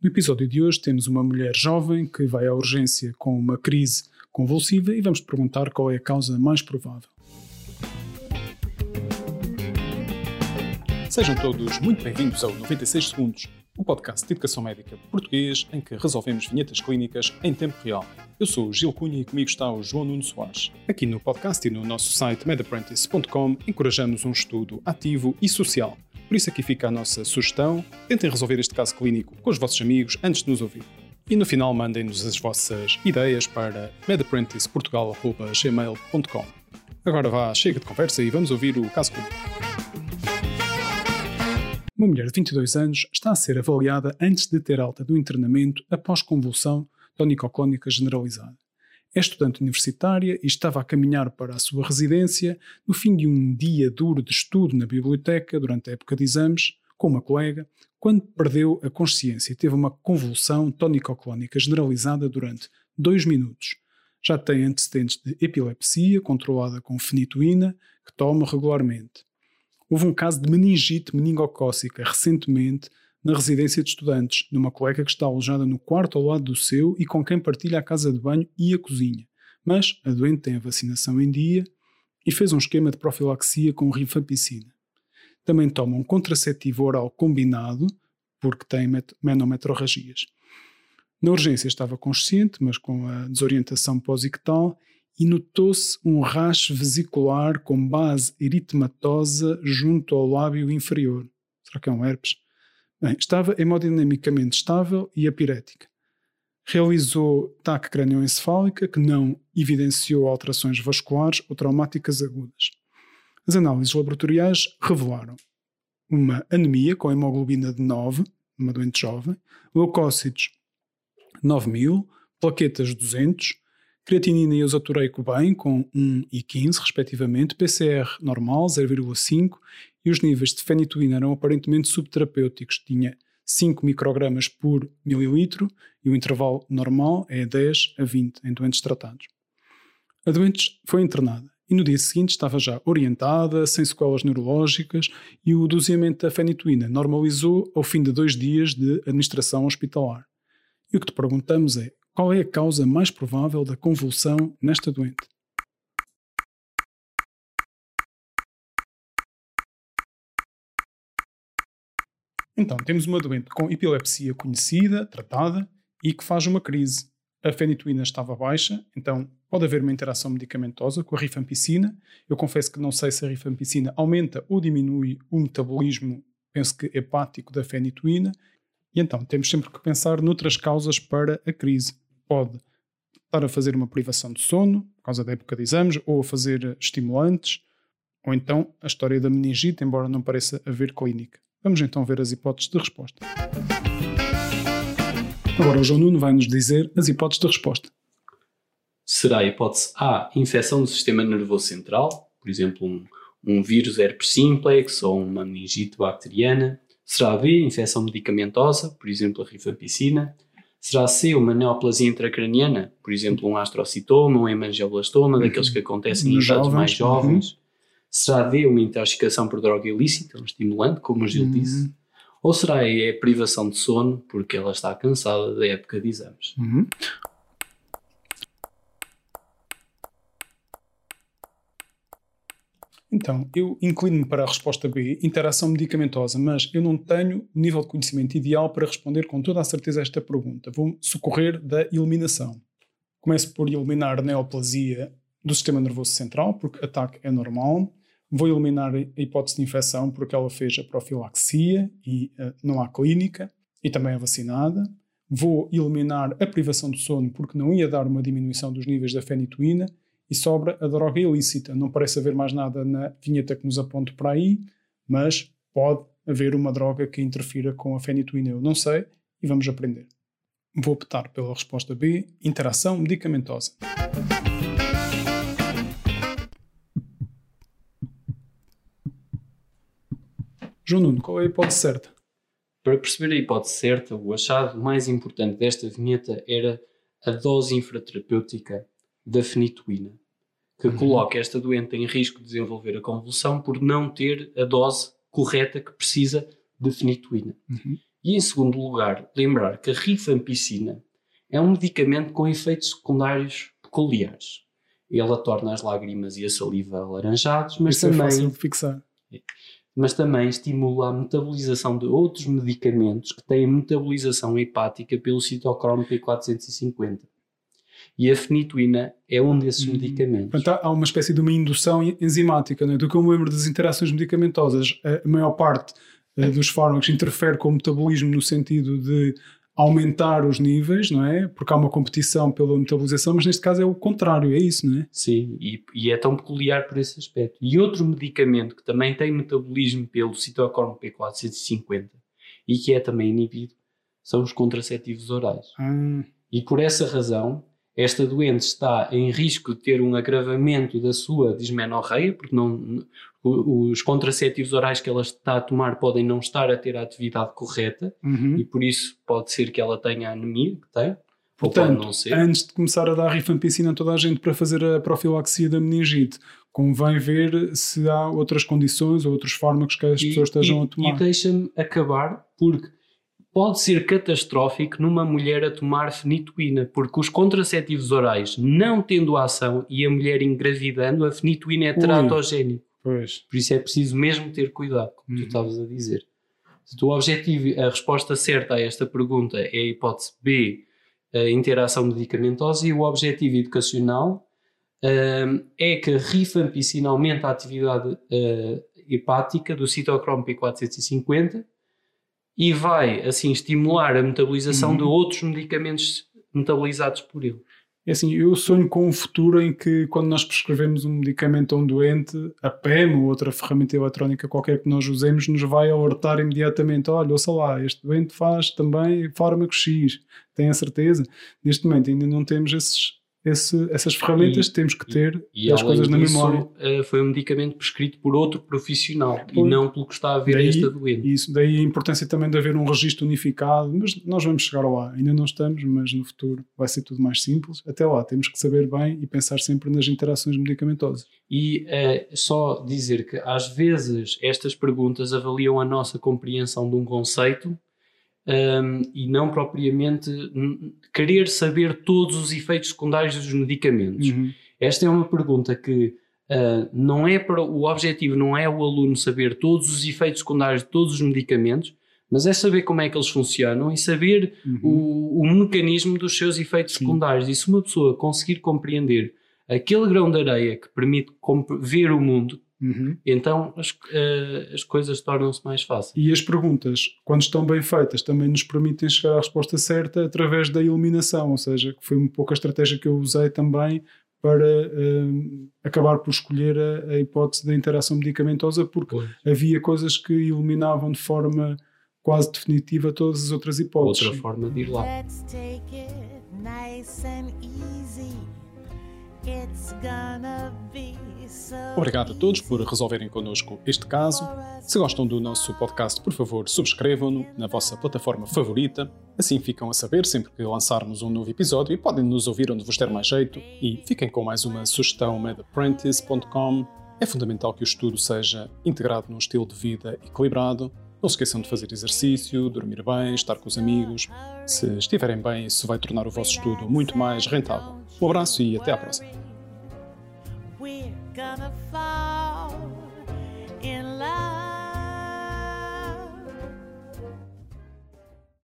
No episódio de hoje temos uma mulher jovem que vai à urgência com uma crise convulsiva e vamos perguntar qual é a causa mais provável. Sejam todos muito bem-vindos ao 96 Segundos, o um podcast de educação médica português em que resolvemos vinhetas clínicas em tempo real. Eu sou o Gil Cunha e comigo está o João Nuno Soares. Aqui no podcast e no nosso site medapprentice.com encorajamos um estudo ativo e social por isso aqui fica a nossa sugestão. Tentem resolver este caso clínico com os vossos amigos antes de nos ouvir. E no final mandem-nos as vossas ideias para medapprenticeportugal.gmail.com Agora vá, chega de conversa e vamos ouvir o caso clínico. Uma mulher de 22 anos está a ser avaliada antes de ter alta do internamento após convulsão tonicoclónica generalizada. É estudante universitária e estava a caminhar para a sua residência no fim de um dia duro de estudo na biblioteca durante a época de exames, com uma colega, quando perdeu a consciência e teve uma convulsão tónico-clónica generalizada durante dois minutos. Já tem antecedentes de epilepsia controlada com fenitoína, que toma regularmente. Houve um caso de meningite meningocócica recentemente na residência de estudantes, numa colega que está alojada no quarto ao lado do seu e com quem partilha a casa de banho e a cozinha. Mas a doente tem a vacinação em dia e fez um esquema de profilaxia com rifampicina. Também toma um contraceptivo oral combinado, porque tem menometrorragias. Na urgência estava consciente, mas com a desorientação pós-ictal, e notou-se um racho vesicular com base eritematosa junto ao lábio inferior. Será que é um herpes? Bem, estava hemodinamicamente estável e apirética. Realizou TAC cranioencefálica que não evidenciou alterações vasculares ou traumáticas agudas. As análises laboratoriais revelaram uma anemia com hemoglobina de 9, uma doente jovem, leucócitos 9000, plaquetas 200, creatinina e osaturaico bem com 1 e 15 respectivamente, PCR normal 0,5 e os níveis de fenitoína eram aparentemente subterapêuticos, tinha 5 microgramas por mililitro e o intervalo normal é 10 a 20 em doentes tratados. A doente foi internada e no dia seguinte estava já orientada, sem sequelas neurológicas e o doseamento da fenitoína normalizou ao fim de dois dias de administração hospitalar. E o que te perguntamos é qual é a causa mais provável da convulsão nesta doente? Então, temos uma doente com epilepsia conhecida, tratada e que faz uma crise. A fenitoína estava baixa, então pode haver uma interação medicamentosa com a rifampicina. Eu confesso que não sei se a rifampicina aumenta ou diminui o metabolismo, penso que hepático da fenitoína. E então temos sempre que pensar noutras causas para a crise. Pode estar a fazer uma privação de sono, por causa da época de exames, ou a fazer estimulantes, ou então a história da meningite, embora não pareça haver clínica. Vamos então ver as hipóteses de resposta. Agora o João Nuno vai nos dizer as hipóteses de resposta. Será a hipótese A, infecção do sistema nervoso central, por exemplo, um, um vírus herpes simplex ou uma meningite bacteriana. Será B, infecção medicamentosa, por exemplo, a rifampicina. Será C, uma neoplasia intracraniana, por exemplo, um astrocitoma, um hemangioblastoma, daqueles que acontecem em idades mais jovens. Uhum. Será D uma intoxicação por droga ilícita, um estimulante, como o Gil uhum. disse? Ou será E a privação de sono, porque ela está cansada da época de exames? Uhum. Então, eu inclino-me para a resposta B, interação medicamentosa, mas eu não tenho o nível de conhecimento ideal para responder com toda a certeza a esta pergunta. Vou socorrer da eliminação. Começo por eliminar neoplasia do sistema nervoso central, porque ataque é normal. Vou eliminar a hipótese de infecção porque ela fez a profilaxia e uh, não há clínica e também é vacinada. Vou eliminar a privação de sono porque não ia dar uma diminuição dos níveis da fenitoína e sobra a droga ilícita. Não parece haver mais nada na vinheta que nos aponte para aí, mas pode haver uma droga que interfira com a fenitoína. Eu não sei e vamos aprender. Vou optar pela resposta B, interação medicamentosa. João Nuno, qual é a hipótese certa? Para perceber a hipótese certa, o achado mais importante desta vinheta era a dose infraterapêutica da fenitoína, que uhum. coloca esta doente em risco de desenvolver a convulsão por não ter a dose correta que precisa de fenitoína. Uhum. E em segundo lugar, lembrar que a rifampicina é um medicamento com efeitos secundários peculiares. Ela torna as lágrimas e a saliva alaranjados, mas Isso é também, fácil de fixar. Mas também estimula a metabolização de outros medicamentos que têm metabolização hepática pelo citocromo P450. E a fenitoína é um desses Hum. medicamentos. Portanto, há- uma espécie de uma indução enzimática. Não é? Do que eu me lembro das interações medicamentosas, a maior parte eh, dos fármacos interfere com o metabolismo no sentido de aumentar os níveis, não é? Porque há uma competição pela metabolização, mas neste caso é o contrário, é isso, não é? Sim, e, e é tão peculiar por esse aspecto. E outro medicamento que também tem metabolismo pelo citocromo P450 e que é também inibido são os contraceptivos orais. Ah, E por essa razão, esta doente está em risco de ter um agravamento da sua dismenorreia, porque não, os contraceptivos orais que ela está a tomar podem não estar a ter a atividade correta uhum. e por isso pode ser que ela tenha anemia que tem, ou pode Portanto, não ser. antes de começar a dar rifampicina a toda a gente para fazer a profilaxia da meningite, convém ver se há outras condições ou outros fármacos que as E- pessoas estejam e, a tomar. E deixa-me acabar, porque pode ser catastrófico numa mulher a tomar fenitoína, porque os contraceptivos orais, não tendo ação e a mulher engravidando, a fenitoína é Ui. teratogénica. Pois. Por isso é preciso mesmo ter cuidado, como Uhum. tu estavas a dizer. Portanto, O objetivo, a resposta certa a esta pergunta é a hipótese B, a interação medicamentosa, e o objetivo educacional hum, é que a rifampicina aumenta a atividade eh, hepática do citocromo P450 e vai, assim, estimular a metabolização Uhum. de outros medicamentos metabolizados por ele. É assim, eu sonho com um futuro em que, quando nós prescrevemos um medicamento a um doente, a PEM ou outra ferramenta eletrónica qualquer que nós usemos nos vai alertar imediatamente: olha, ouça lá, este doente faz também fármaco X, tem a certeza? Neste momento ainda não temos esses, esse- essas ferramentas, E- temos que ter E as além coisas na disso, memória. eh, foi um medicamento prescrito por outro profissional e Pois. não pelo que está a ver Daí- esta doente. E isso, daí a importância também de haver um registro unificado, mas nós vamos chegar lá, ainda não estamos, mas no futuro vai ser tudo mais simples. Até lá temos que saber bem e pensar sempre nas interações medicamentosas. E eh, só dizer que às vezes estas perguntas avaliam a nossa compreensão de um conceito ehm, e não propriamente querer saber todos os efeitos secundários dos medicamentos. Uhum. Esta é uma pergunta que ah, não é para o objetivo não é o aluno saber todos os efeitos secundários de todos os medicamentos, mas é saber como é que eles funcionam e saber Uhum. o, o mecanismo dos seus efeitos Sim. secundários. E se uma pessoa conseguir compreender aquele grão de areia que permite ver o mundo, Uhum. então as, ah, as coisas tornam-se mais fáceis. E as perguntas, quando estão bem feitas, também nos permitem chegar à resposta certa através da eliminação, ou seja, que foi um pouco a estratégia que eu usei também para hum, acabar por escolher a, a hipótese da interação medicamentosa, porque havia coisas que eliminavam de forma quase definitiva todas as outras hipóteses. Outra forma de ir lá. Let's take it nice and easy. Obrigado a todos por resolverem connosco este caso. Se gostam do nosso podcast, por favor, subscrevam-no na vossa plataforma favorita. Assim ficam a saber sempre que lançarmos um novo episódio e podem nos ouvir onde vos der mais jeito. E fiquem com mais uma sugestão medapprentice.com. É fundamental que o estudo seja integrado num estilo de vida equilibrado. Não se esqueçam de fazer exercício, dormir bem, estar com os amigos. Se estiverem bem, isso vai tornar o vosso estudo muito mais rentável. Um abraço e até à próxima.